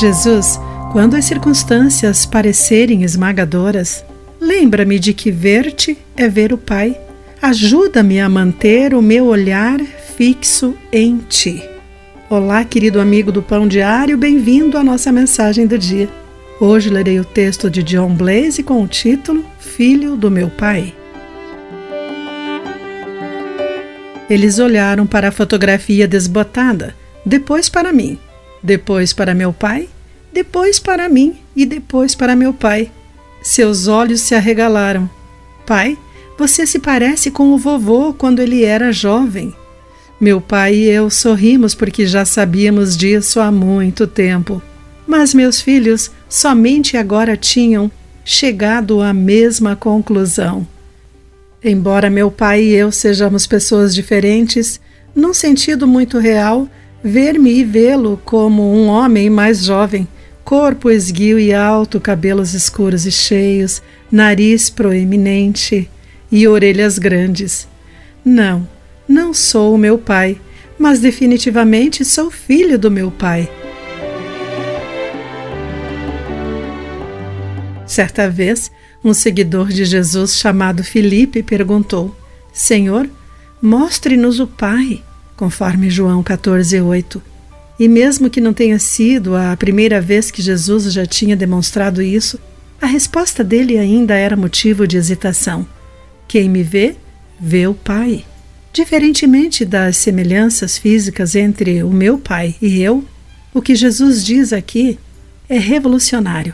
Jesus, quando as circunstâncias parecerem esmagadoras, lembra-me de que ver-te é ver o Pai. Ajuda-me a manter o meu olhar fixo em ti. Olá, querido amigo do Pão Diário, bem-vindo à nossa mensagem do dia. Hoje lerei o texto de John Blaze com o título Filho do meu Pai. Eles olharam para a fotografia desbotada, depois para mim, depois para meu pai, depois para mim e depois para meu pai. Seus olhos se arregalaram. Pai, você se parece com o vovô quando ele era jovem. Meu pai e eu sorrimos porque já sabíamos disso há muito tempo. Mas meus filhos somente agora tinham chegado à mesma conclusão. Embora meu pai e eu sejamos pessoas diferentes, num sentido muito real, ver-me e vê-lo como um homem mais jovem, corpo esguio e alto, cabelos escuros e cheios, nariz proeminente e orelhas grandes. Não, não sou o meu pai, mas definitivamente sou filho do meu pai. Certa vez, um seguidor de Jesus chamado Filipe perguntou: Senhor, mostre-nos o Pai, conforme João 14:8. E mesmo que não tenha sido a primeira vez que Jesus já tinha demonstrado isso, a resposta dele ainda era motivo de hesitação. Quem me vê, vê o Pai. Diferentemente das semelhanças físicas entre o meu Pai e eu, o que Jesus diz aqui é revolucionário.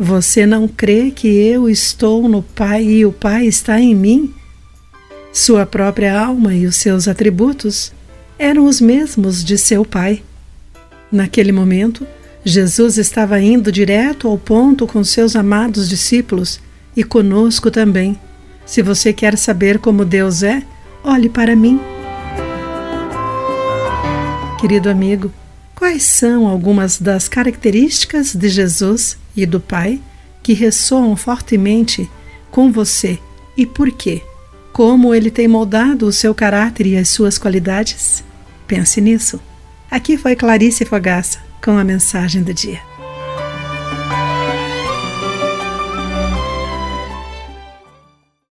Você não crê que eu estou no Pai e o Pai está em mim? Sua própria alma e os seus atributos eram os mesmos de seu Pai. Naquele momento, Jesus estava indo direto ao ponto com seus amados discípulos e conosco também. Se você quer saber como Deus é, olhe para mim. Querido amigo, quais são algumas das características de Jesus e do Pai que ressoam fortemente com você e por quê? Como ele tem moldado o seu caráter e as suas qualidades? Pense nisso. Aqui foi Clarice Fogaça com a mensagem do dia.